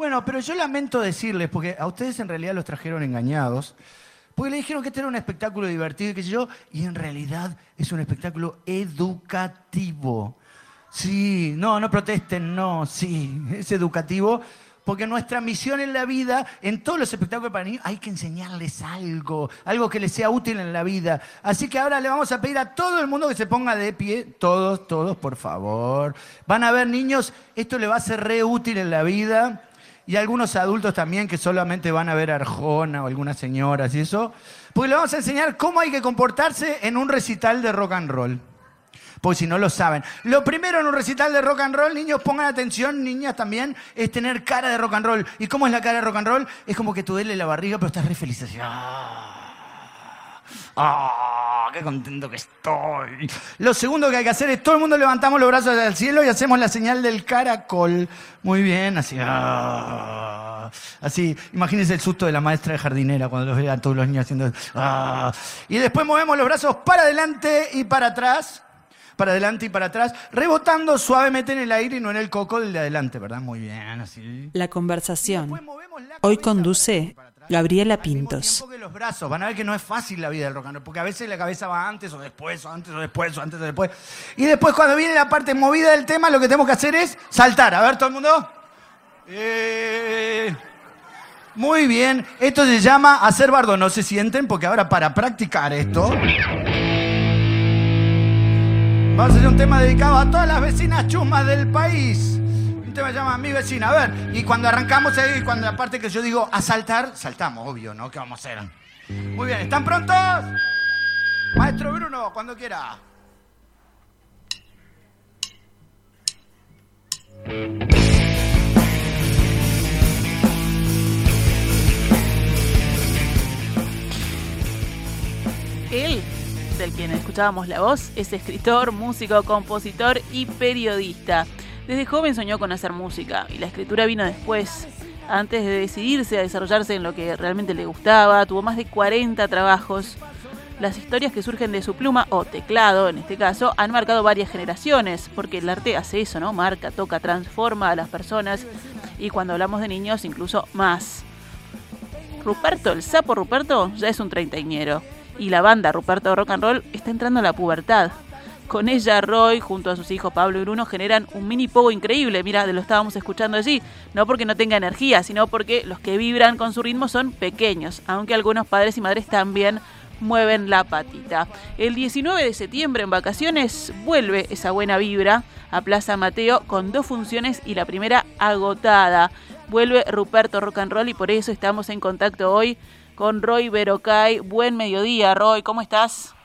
Bueno, pero yo lamento decirles, porque a ustedes en realidad los trajeron engañados, porque le dijeron que este era un espectáculo divertido y qué sé yo, y en realidad es un espectáculo educativo. Sí, no, no protesten, no, sí, es educativo porque nuestra misión en la vida, en todos los espectáculos para niños, hay que enseñarles algo, algo que les sea útil en la vida. Así que ahora le vamos a pedir a todo el mundo que se ponga de pie, todos, todos, por favor. Van a ver niños, esto le va a ser re útil en la vida. Y algunos adultos también que solamente van a ver a Arjona o algunas señoras y eso. Porque le vamos a enseñar cómo hay que comportarse en un recital de rock and roll porque si no lo saben. Lo primero en un recital de rock and roll, niños, pongan atención, niñas también, es tener cara de rock and roll. ¿Y cómo es la cara de rock and roll? Es como que tú duele la barriga, pero estás re feliz. Así, ¡ah! ¡Ah! ¡Qué contento que estoy! Lo segundo que hay que hacer es todo el mundo levantamos los brazos al cielo y hacemos la señal del caracol. Muy bien, así. ¡ah! Así, imagínense el susto de la maestra de jardinera cuando los vea a todos los niños haciendo. ¡ah! Y después movemos los brazos para adelante y para atrás para adelante y para atrás, rebotando suavemente en el aire y no en el coco del de adelante, ¿verdad? Muy bien, así. La conversación. Hoy conduce Gabriela Pintos. los brazos, van a ver que no es fácil la vida del rock and roll, porque a veces la cabeza va antes o después, o antes o después, o antes o después. Y después cuando viene la parte movida del tema, lo que tenemos que hacer es saltar. A ver, todo el mundo. Eh, muy bien, esto se llama hacer bardo, no se sienten, porque ahora para practicar esto... Vamos a hacer un tema dedicado a todas las vecinas chumas del país. Tema se llama Mi vecina. A ver, y cuando arrancamos ahí, cuando la parte que yo digo a saltar, saltamos, obvio, ¿no? ¿Qué vamos a hacer? Muy bien, ¿están prontos? Maestro Bruno, cuando quiera. Él del quien escuchábamos la voz, es escritor, músico, compositor y periodista. Desde joven soñó con hacer música y la escritura vino después. Antes de decidirse a desarrollarse en lo que realmente le gustaba, tuvo más de 40 trabajos. Las historias que surgen de su pluma o teclado, en este caso, han marcado varias generaciones, porque el arte hace eso, ¿no? Marca, toca, transforma a las personas y cuando hablamos de niños incluso más. Ruperto, el sapo Ruperto, ya es un treintañero y la banda Ruperto Rock and Roll está entrando a la pubertad. Con ella, Roy, junto a sus hijos Pablo y Bruno, generan un mini pogo increíble. Mira, lo estábamos escuchando allí. No porque no tenga energía, sino porque los que vibran con su ritmo son pequeños, aunque algunos padres y madres también mueven la patita. El 19 de septiembre en vacaciones vuelve esa buena vibra a Plaza Mateo con dos funciones y la primera agotada. Vuelve Ruperto Rock and Roll y por eso estamos en contacto hoy con Roy Berocay. Buen mediodía, Roy, ¿cómo estás?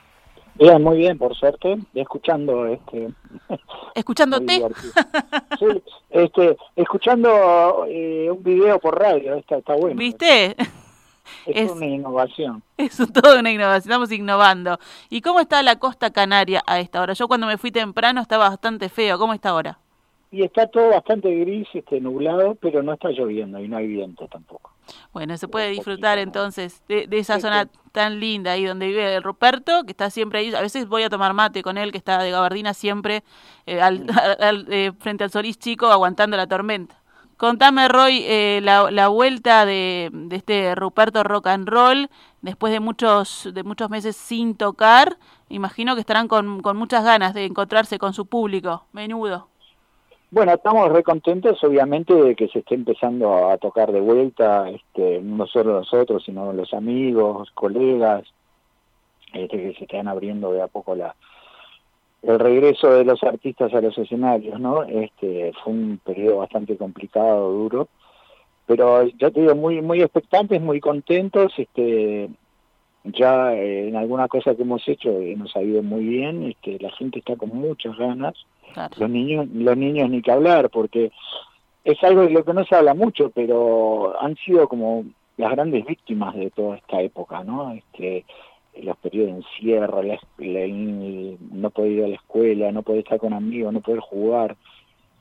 Bien, muy bien, por suerte, escuchando este escuchándote sí, este escuchando eh, un video por radio, está, está bueno. ¿Viste? Es, una innovación. Es todo una innovación, estamos innovando. ¿Y cómo está la costa canaria a esta hora? Yo cuando me fui temprano estaba bastante feo, ¿cómo está ahora? Y está todo bastante gris, este nublado, pero no está lloviendo y no hay viento tampoco. Bueno, se puede disfrutar entonces de, esa zona tan linda ahí donde vive el Ruperto, que está siempre ahí. A veces voy a tomar mate con él, que está de gabardina siempre eh, eh, frente al Solís Chico, aguantando la tormenta. Contame, Roy, eh, la, vuelta de, este Ruperto Rock and Roll, después de muchos, de muchos meses sin tocar, imagino que estarán con, con muchas ganas de encontrarse con su público. Menudo. Bueno, estamos recontentos, obviamente, de que se esté empezando a tocar de vuelta, este, no solo nosotros, sino los amigos, colegas, este, que se están abriendo de a poco la, el regreso de los artistas a los escenarios, ¿no? Este, fue un periodo bastante complicado, duro, pero ya te digo, muy, muy expectantes, muy contentos, este, ya eh, en alguna cosa que hemos hecho eh, nos ha ido muy bien, este, la gente está con muchas ganas, los niños, los niños ni que hablar, porque es algo de lo que no se habla mucho, pero han sido como las grandes víctimas de toda esta época, ¿no? Este, los periodos de encierro, no poder ir a la escuela, no poder estar con amigos, no poder jugar.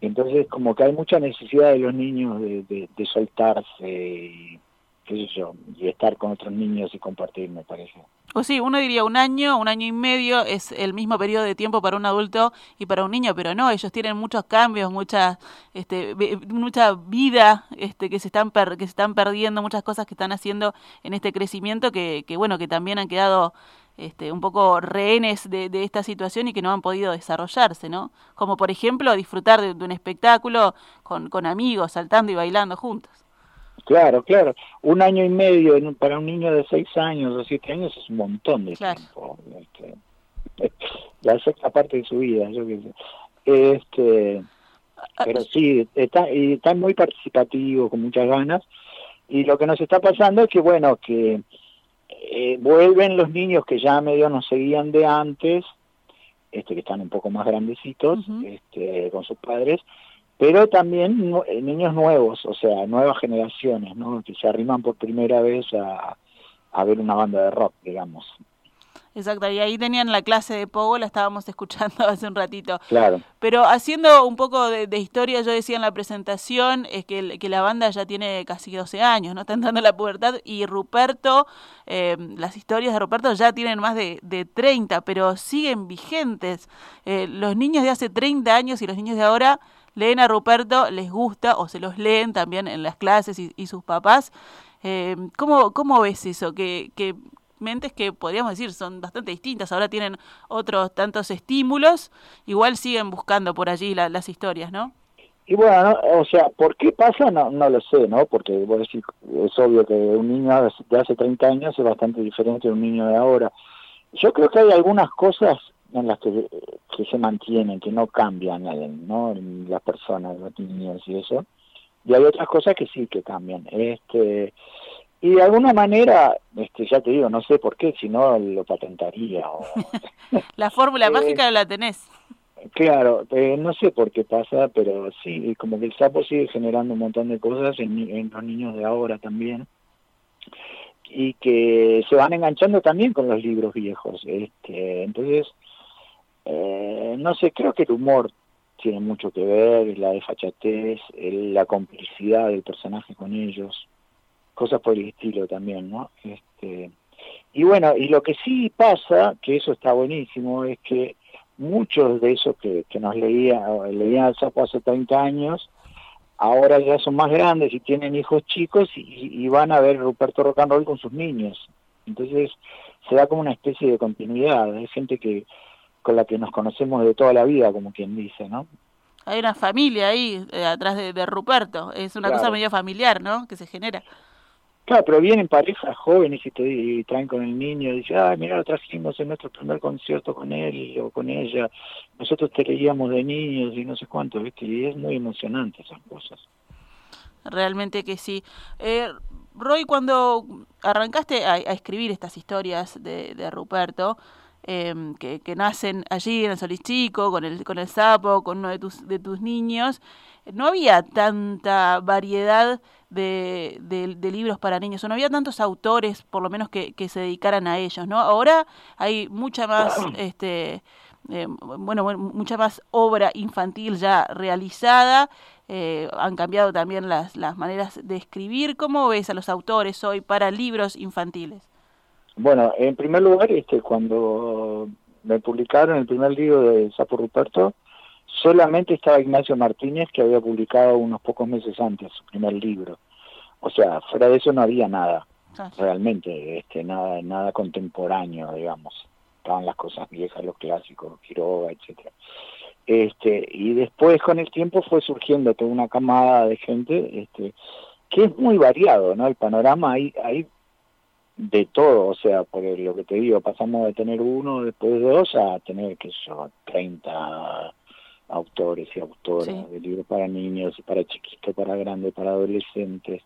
Entonces, como que hay mucha necesidad de los niños de, de, soltarse y, qué sé yo, y estar con otros niños y compartir, me parece. Pues sí, uno diría un año, un año y medio es el mismo periodo de tiempo para un adulto y para un niño, pero no, ellos tienen muchos cambios, mucha, este, mucha vida este, que, se están que se están perdiendo, muchas cosas que están haciendo en este crecimiento que, que bueno, que también han quedado este, un poco rehenes de, esta situación y que no han podido desarrollarse, ¿no? Como por ejemplo disfrutar de, un espectáculo con, con amigos, saltando y bailando juntos. Claro, claro. Un año y medio para un niño de seis años o siete años es un montón de tiempo. Este, la sexta parte de su vida, yo qué sé. Este, pero sí, está, y está muy participativo, con muchas ganas. Y lo que nos está pasando es que, bueno, que eh, vuelven los niños que ya medio nos seguían de antes, este, que están un poco más grandecitos, este, con sus padres, pero también eh, niños nuevos, o sea, nuevas generaciones, ¿no? Que se arriman por primera vez a, a ver una banda de rock, digamos. Exacto, y ahí tenían la clase de Pogo, la estábamos escuchando hace un ratito. Claro. Pero haciendo un poco de, historia, yo decía en la presentación es que, que, la banda ya tiene casi 12 años, ¿no? Está entrando la pubertad y Ruperto, eh, las historias de Ruperto ya tienen más de, de 30, pero siguen vigentes. Eh, los niños de hace 30 años y los niños de ahora leen a Ruperto, les gusta o se los leen también en las clases y, sus papás. Eh, ¿cómo, ¿Cómo ves eso? Que, que mentes que podríamos decir son bastante distintas, ahora tienen otros tantos estímulos, igual siguen buscando por allí las historias, ¿no? Y bueno, o sea, ¿por qué pasa? No, no lo sé, ¿no? Porque vos decís, es obvio que un niño de hace 30 años es bastante diferente de un niño de ahora. Yo creo que hay algunas cosas en las que, que se mantienen, que no cambian, ¿no? Las personas, los niños y eso. Y hay otras cosas que sí que cambian. Este, y de alguna manera, este, ya te digo, no sé por qué, si no lo patentaría. O... la fórmula eh, mágica la tenés. Claro, eh, no sé por qué pasa, pero sí, como que el sapo sigue generando un montón de cosas en, los niños de ahora también y que se van enganchando también con los libros viejos. Este, entonces, eh, no sé, creo que el humor tiene mucho que ver, la desfachatez, la complicidad del personaje con ellos cosas por el estilo también, ¿no? Este, y bueno, y lo que sí pasa, que eso está buenísimo, es que muchos de esos que, que nos leía, leían al sapo hace 30 años, ahora ya son más grandes y tienen hijos chicos y, van a ver Ruperto Rock and con sus niños. Entonces se da como una especie de continuidad, hay gente que con la que nos conocemos de toda la vida, como quien dice, ¿no? Hay una familia ahí eh, atrás de, Ruperto, es una cosa medio familiar, ¿no? Que se genera. Claro, pero vienen parejas jóvenes y te traen con el niño y dicen, ah, mira, lo trajimos en nuestro primer concierto con él o con ella. Nosotros te leíamos de niños y no sé cuánto, ¿viste? Y es muy emocionante esas cosas. Realmente que sí. Eh, Roy, cuando arrancaste a, escribir estas historias de, de Ruperto, em, que, que, nacen allí en el Solís Chico, con el, con el sapo, con uno de tus, de tus niños, no había tanta variedad de, de, libros para niños, o no había tantos autores, por lo menos, que, que se dedicaran a ellos, ¿no? Ahora hay mucha más, este, eh, bueno, mucha más obra infantil ya realizada, eh, han cambiado también las, las maneras de escribir. ¿Cómo ves a los autores hoy para libros infantiles? Bueno, en primer lugar, este, cuando me publicaron el primer libro de Sapo Ruperto, solamente estaba Ignacio Martínez, que había publicado unos pocos meses antes su primer libro. O sea, fuera de eso no había nada, ah. realmente, este, nada, nada contemporáneo, digamos. Estaban las cosas viejas, los clásicos, Quiroga, etcétera. Este, y después con el tiempo fue surgiendo toda una camada de gente, este, que es muy variado, ¿no? El panorama hay, hay de todo, o sea, por lo que te digo, pasamos de tener uno, después de dos, a tener, que yo, 30 autores y autoras de libros para niños, para chiquitos, para grandes, para adolescentes.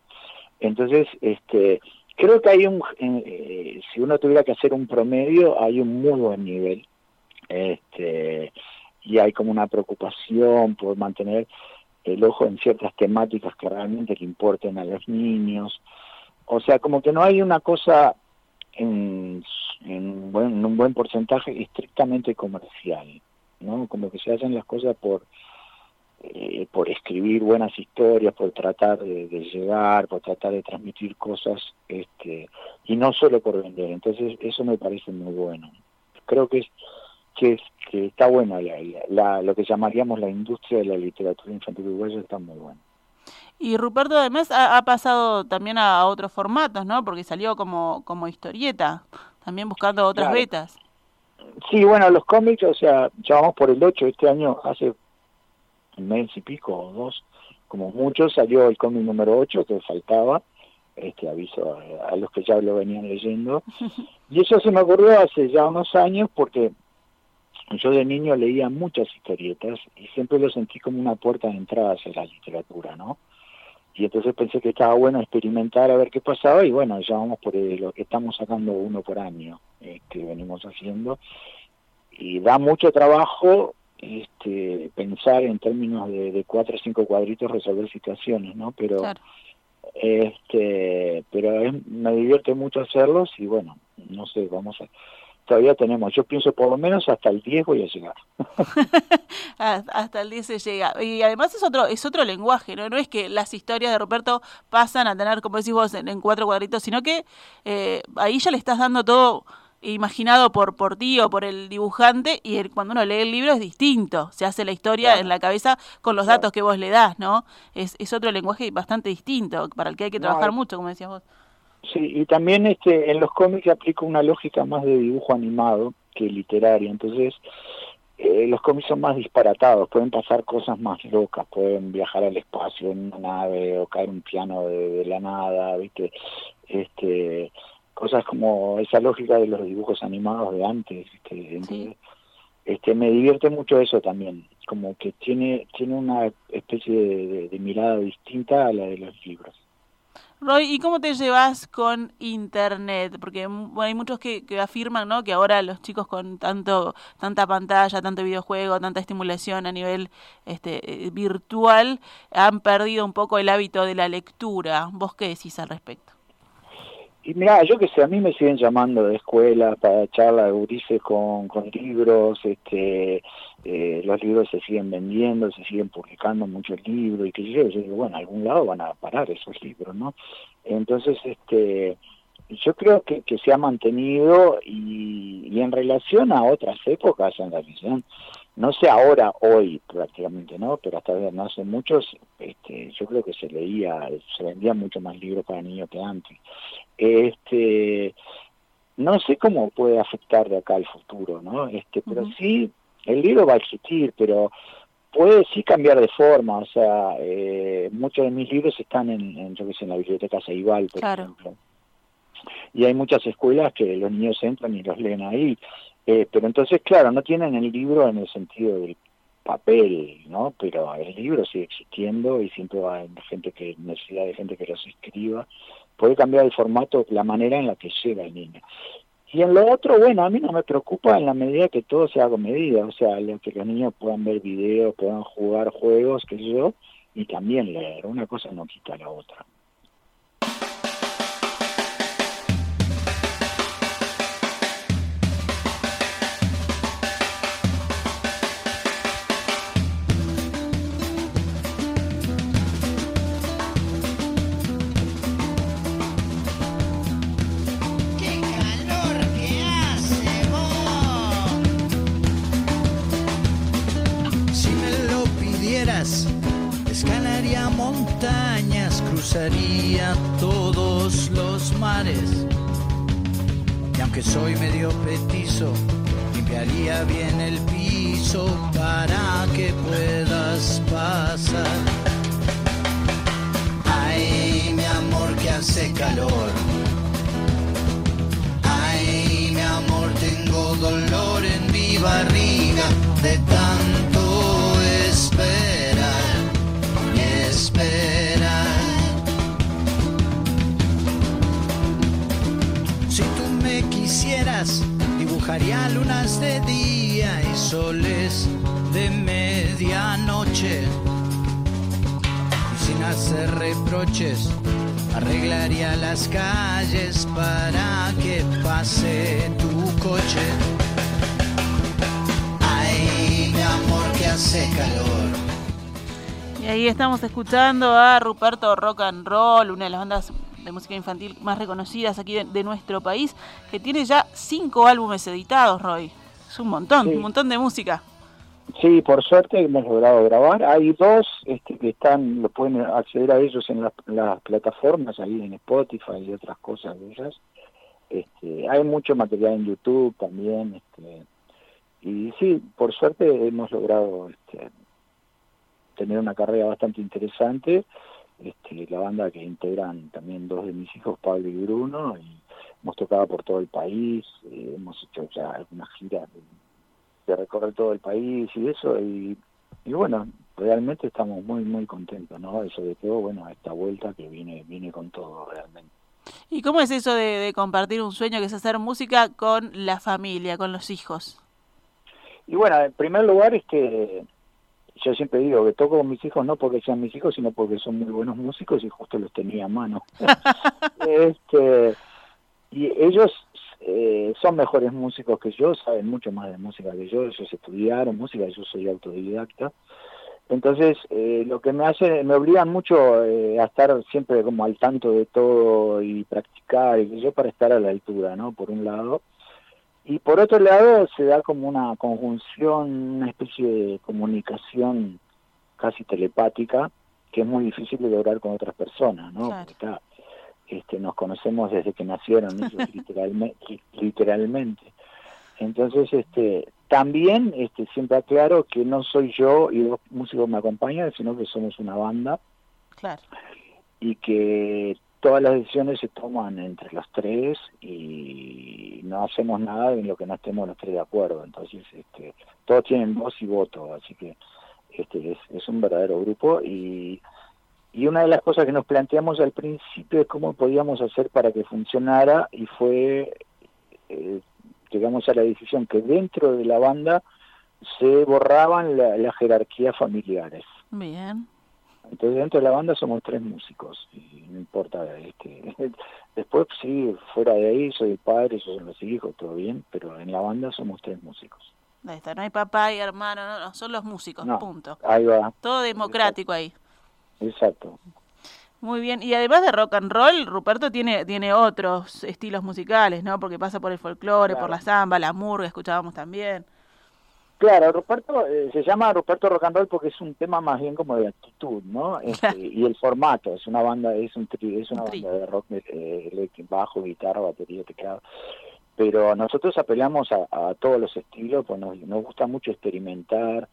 Entonces, este, creo que hay un, eh, si uno tuviera que hacer un promedio, hay un muy buen nivel. Este, y hay como una preocupación por mantener el ojo en ciertas temáticas que realmente le importen a los niños. O sea, como que no hay una cosa en, en, en un buen porcentaje estrictamente comercial. ¿no? Como que se hacen las cosas por eh, por escribir buenas historias, por tratar de, llegar, por tratar de transmitir cosas, este, y no solo por vender. Entonces eso me parece muy bueno. Creo que es que, que está bueno la, lo que llamaríamos la industria de la literatura infantil uruguaya está muy bueno. Y Ruperto además ha, ha pasado también a, otros formatos, ¿no? Porque salió como, como historieta, también buscando otras betas. Sí, bueno, los cómics, o sea, ya vamos por el 8, este año hace un mes y pico o dos, como mucho, salió el cómic número 8 que faltaba, este aviso a, los que ya lo venían leyendo. Y eso se me ocurrió hace ya unos años porque yo de niño leía muchas historietas y siempre lo sentí como una puerta de entrada hacia la literatura, ¿no? Y entonces pensé que estaba bueno experimentar a ver qué pasaba y bueno, ya vamos por lo que estamos sacando uno por año, que este, venimos haciendo. Y da mucho trabajo este, pensar en términos de, cuatro o cinco cuadritos resolver situaciones, ¿no? Pero este, pero me divierte mucho hacerlos y bueno, no sé, vamos a todavía tenemos, yo pienso por lo menos hasta el 10 voy a llegar. hasta el 10 se llega. Y además es otro es otro lenguaje, ¿no? No es que las historias de Roberto pasan a tener, como decís vos, en, cuatro cuadritos, sino que eh, ahí ya le estás dando todo imaginado por, por ti o por el dibujante y cuando uno lee el libro es distinto, se hace la historia en la cabeza con los datos que vos le das, ¿no? Es, es otro lenguaje bastante distinto, para el que hay que trabajar mucho, como decías vos. Sí, y también este en los cómics aplico una lógica más de dibujo animado que literaria, entonces eh, los cómics son más disparatados, pueden pasar cosas más locas, pueden viajar al espacio en una nave o caer un piano de, la nada, ¿viste? Este, cosas como esa lógica de los dibujos animados de antes, este, me divierte mucho eso también, como que tiene tiene una especie de, mirada distinta a la de los libros. Roy, ¿y cómo te llevas con Internet? Porque hay muchos que, afirman ¿no? que ahora los chicos con tanto tanta pantalla, tanto videojuego, tanta estimulación a nivel este, eh, virtual han perdido un poco el hábito de la lectura. ¿Vos qué decís al respecto? Y mira, yo que sé, a mí me siguen llamando de escuela para charla de gurises con, con libros, este, eh, los libros se siguen vendiendo, se siguen publicando muchos libros y que yo, yo digo, bueno, algún lado van a parar esos libros, ¿no? Entonces, este, yo creo que, que se ha mantenido y, y en relación a otras épocas en la visión, no sé ahora, hoy prácticamente, ¿no? Pero hasta no hace muchos, este, yo creo que se leía, se vendían mucho más libros para niños que antes. Este, no sé cómo puede afectar de acá al futuro, ¿no? Este, pero sí, el libro va a existir, pero puede sí cambiar de forma, o sea, eh, muchos de mis libros están en, en yo que sé, en la biblioteca Ceibal, por ejemplo. Y hay muchas escuelas que los niños entran y los leen ahí. Eh, pero entonces, claro, no tienen el libro en el sentido del papel, ¿no? Pero el libro sigue existiendo y siempre va gente que, necesidad de gente que los escriba. Puede cambiar el formato, la manera en la que llega el niño. Y en lo otro, bueno, a mí no me preocupa en la medida que todo se haga con medida, o sea, que los niños puedan ver videos, puedan jugar juegos, qué sé yo, y también leer. Una cosa no quita la otra. Cruzaría todos los mares. Y aunque soy medio petizo, limpiaría bien el piso para que puedas pasar. Ay, mi amor que hace calor. Ay, mi amor, tengo dolor en mi barriga de tanto esperar. dibujaría lunas de día y soles de medianoche. Y sin hacer reproches, arreglaría las calles para que pase tu coche. Ay, mi amor que hace calor. Y ahí estamos escuchando a Ruperto Rock and Roll, una de las bandas de música infantil más reconocidas aquí de, nuestro país, que tiene ya cinco álbumes editados, Roy. Es un montón, un montón de música. Sí, por suerte hemos logrado grabar. Hay dos este, que están, lo pueden acceder a ellos en las plataformas, ahí en Spotify y otras cosas de ellas. Este, hay mucho material en YouTube también. Este, y sí, por suerte hemos logrado este, tener una carrera bastante interesante. Este, la banda que integran también dos de mis hijos, Pablo y Bruno, y hemos tocado por todo el país, eh, hemos hecho ya algunas giras de, recorrer todo el país y eso, y, bueno, realmente estamos muy, muy contentos, ¿no? Y sobre todo, bueno, esta vuelta que viene, viene con todo realmente. ¿Y cómo es eso de, de compartir un sueño que es hacer música con la familia, con los hijos? Y bueno, en primer lugar es que yo siempre digo que toco con mis hijos no porque sean mis hijos, sino porque son muy buenos músicos y justo los tenía a mano. este, y ellos eh, son mejores músicos que yo, saben mucho más de música que yo, ellos estudiaron música, yo soy autodidacta. Entonces, eh, lo que me hace, me obligan mucho eh, a estar siempre como al tanto de todo y practicar, y yo para estar a la altura, ¿no? Por un lado. Y por otro lado se da como una conjunción, una especie de comunicación casi telepática que es muy difícil de lograr con otras personas, ¿no? Porque este, nos conocemos desde que nacieron literalmente, literalmente. Entonces, este, también este, siempre aclaro que no soy yo y dos músicos me acompañan, sino que somos una banda. Claro. Y que todas las decisiones se toman entre los tres y no hacemos nada en lo que no estemos los tres de acuerdo. Entonces, este, todos tienen voz y voto, así que este es, un verdadero grupo y, y una de las cosas que nos planteamos al principio es cómo podíamos hacer para que funcionara y fue, eh, llegamos a la decisión que dentro de la banda se borraban las jerarquías familiares. Bien. Entonces dentro de la banda somos tres músicos y no importa este después sí fuera de ahí soy el padre, ellos son los hijos, todo bien, pero en la banda somos tres músicos. Ahí está, no hay papá y hermano, no, no son los músicos, punto. Ahí va. Todo democrático ahí. Exacto. Muy bien, y además de rock and roll, Ruperto tiene tiene otros estilos musicales, ¿no? Porque pasa por el folclore, por la samba, la murga, escuchábamos también. Claro, Ruperto eh, se llama Ruperto Rock and Roll porque es un tema más bien como de actitud, ¿no? Este, y el formato, es una banda, es un es una banda de rock eh, bajo, guitarra, batería, teclado. Pero nosotros apelamos a, todos los estilos, pues nos, gusta mucho experimentar,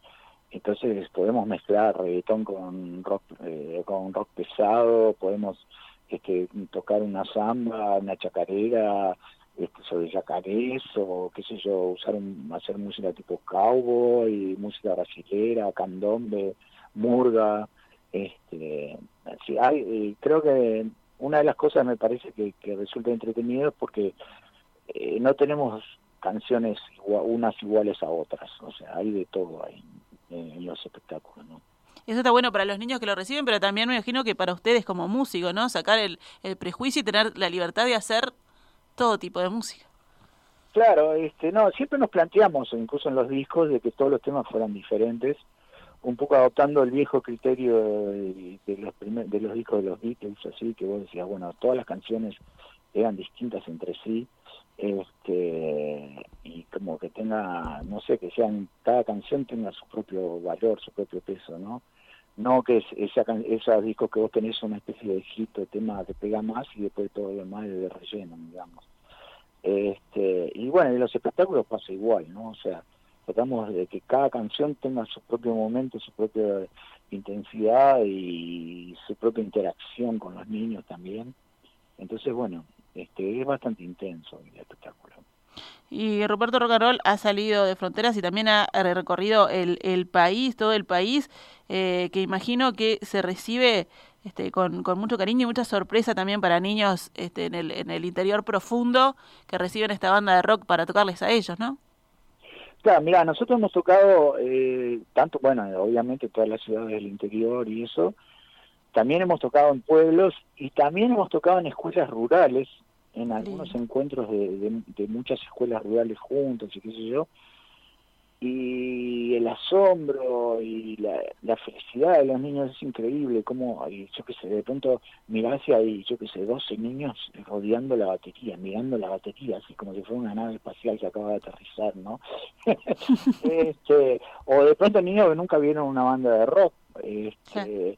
entonces podemos mezclar reggaetón con rock eh, con rock pesado, podemos este, tocar una samba, una chacarera, este, sobre yacarés o qué sé yo, usar hacer música tipo cowboy, música brasilera, candombe, murga, este, hay, eh, creo que una de las cosas me parece que, resulta entretenido es porque eh, no tenemos canciones unas iguales a otras, o sea, hay de todo ahí en, los espectáculos. Eso está bueno para los niños que lo reciben, pero también me imagino que para ustedes como músicos, ¿no? Sacar el, el prejuicio y tener la libertad de hacer todo tipo de música. Claro, este, no, siempre nos planteamos, incluso en los discos, de que todos los temas fueran diferentes, un poco adoptando el viejo criterio de, los de los discos de los Beatles, así que vos decías, bueno, todas las canciones eran distintas entre sí, este, y como que tenga, no sé, que sean, cada canción tenga su propio valor, su propio peso, ¿no? No que esa, esos discos que vos tenés una especie de de tema que pega más y después todo lo demás es de relleno, digamos. Este, y bueno, en los espectáculos pasa igual, ¿no? O sea, tratamos de que cada canción tenga su propio momento, su propia intensidad y su propia interacción con los niños también. Entonces, bueno, este es bastante intenso el espectáculo. Y Roberto Rocarol ha salido de fronteras y también ha recorrido el, el país, todo el país, eh, que imagino que se recibe este, con, con, mucho cariño y mucha sorpresa también para niños este, en, el, en el interior profundo que reciben esta banda de rock para tocarles a ellos, ¿no? Claro, mira, nosotros hemos tocado eh, tanto, bueno, obviamente todas las ciudades del interior y eso, también hemos tocado en pueblos y también hemos tocado en escuelas rurales, en algunos encuentros de, de, muchas escuelas rurales juntos y qué sé yo, y el asombro y la, felicidad de los niños es increíble, como, yo qué sé, de pronto mirás y hay, yo qué sé, 12 niños rodeando la batería, mirando la batería, así como si fuera una nave espacial que acaba de aterrizar, ¿no? este, o de pronto niños que nunca vieron una banda de rock, este,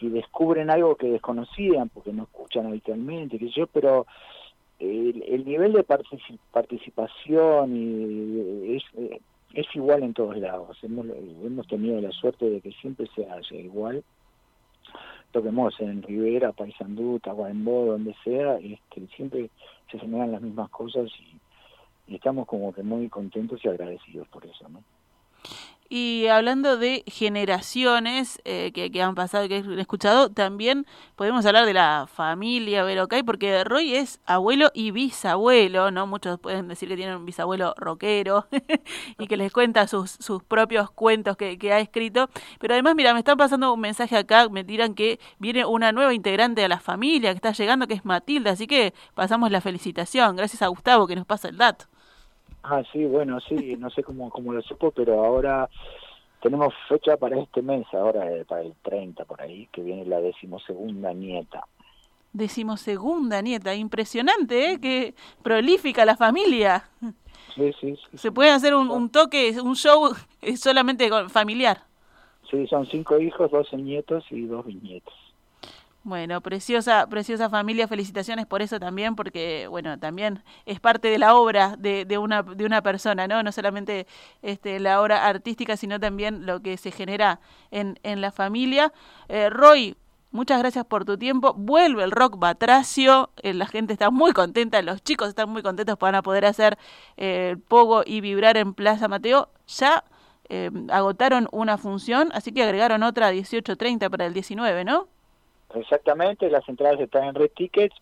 y descubren algo que desconocían porque no escuchan habitualmente, que yo, pero el, el nivel de participación y es, eh, es igual en todos lados. Hemos, hemos tenido la suerte de que siempre se hace igual. Toquemos en Rivera, Paysandú, Tahuarembó, donde sea, este, siempre se generan las mismas cosas y, y estamos como que muy contentos y agradecidos por eso, ¿no? Y hablando de generaciones eh, que, han pasado que he escuchado, también podemos hablar de la familia Verocay, porque Roy es abuelo y bisabuelo, ¿no? Muchos pueden decir que tienen un bisabuelo rockero y que les cuenta sus, sus propios cuentos que, que, ha escrito. Pero además, mira, me están pasando un mensaje acá, me tiran que viene una nueva integrante de la familia que está llegando, que es Matilda, así que pasamos la felicitación. Gracias a Gustavo que nos pasa el dato. Ah, sí, bueno, sí, no sé cómo, cómo lo supo, pero ahora tenemos fecha para este mes, ahora eh, para el 30 por ahí, que viene la decimosegunda nieta. Decimosegunda nieta, impresionante, ¿eh? Que prolífica la familia. Sí, sí, sí. Se puede hacer un, un toque, un show solamente familiar. Sí, son cinco hijos, doce nietos y dos bisnietos. Bueno, preciosa, preciosa familia, felicitaciones por eso también, porque bueno, también es parte de la obra de, de, una, de una persona, ¿no? No solamente este, la obra artística, sino también lo que se genera en, en la familia. Eh, Roy, muchas gracias por tu tiempo. Vuelve el rock batracio, eh, la gente está muy contenta, los chicos están muy contentos para poder hacer eh, el pogo y vibrar en Plaza Mateo. Ya agotaron una función, así que agregaron otra a 18.30 para el 19, ¿no? Exactamente, las entradas están en Red Tickets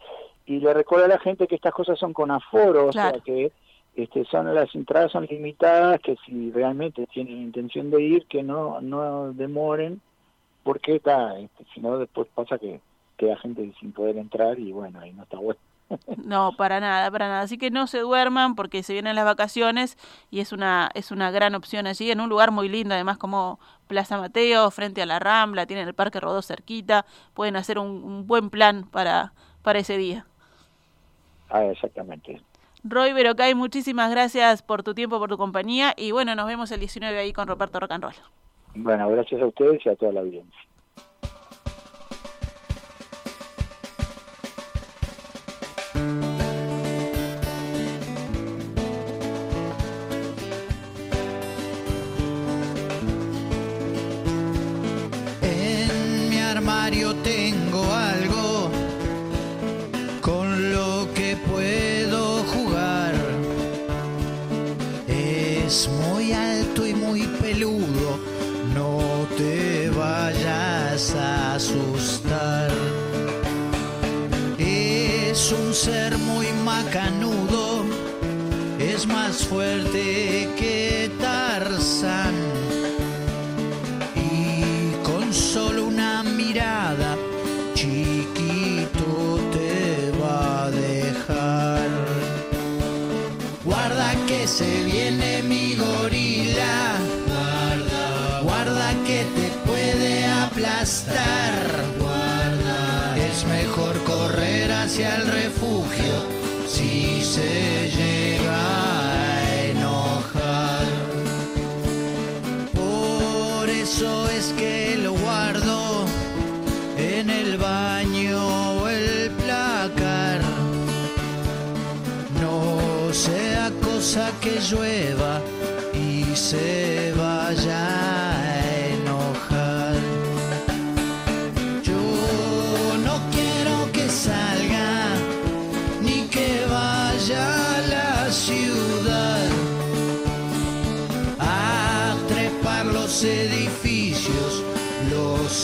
y le recuerdo a la gente que estas cosas son con aforo, o sea que este, son las entradas son limitadas, que si realmente tienen intención de ir, que no no demoren, porque está, este, si no después pasa que queda gente sin poder entrar y bueno, ahí no está bueno. No, para nada, para nada. Así que no se duerman porque se vienen las vacaciones y es una, es una gran opción allí, en un lugar muy lindo, además como Plaza Mateo, frente a la Rambla, tienen el Parque Rodó cerquita, pueden hacer un, buen plan para, para ese día. Ah, exactamente. Roy Verocay, muchísimas gracias por tu tiempo, por tu compañía y bueno, nos vemos el 19 ahí con Roberto Rock and Roll. Bueno, gracias a ustedes y a toda la audiencia. Tengo algo con lo que puedo jugar. Es muy alto y muy peludo, no te vayas a asustar. Es un ser muy macanudo, es más fuerte que te puede aplastar. Guarda, es mejor correr hacia el refugio si se llega a enojar. Por eso es que lo guardo en el baño que llueva y se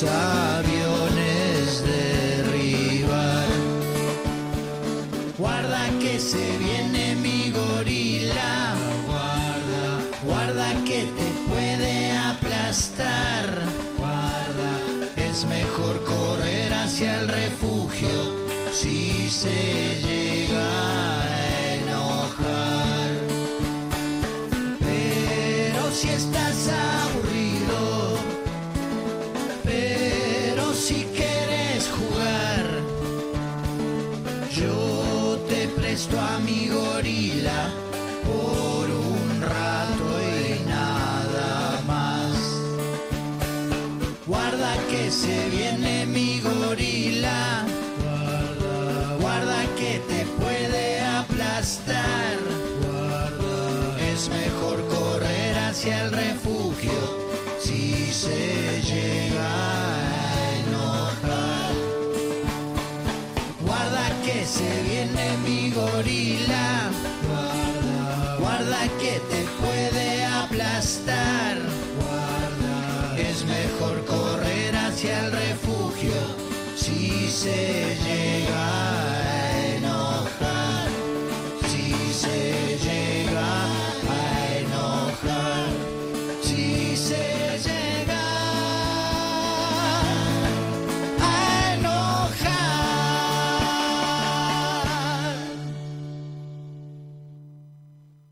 aviones derribar. Guarda que se viene mi gorila. Guarda, guarda que te puede aplastar. Guarda, es mejor correr hacia el refugio si se llega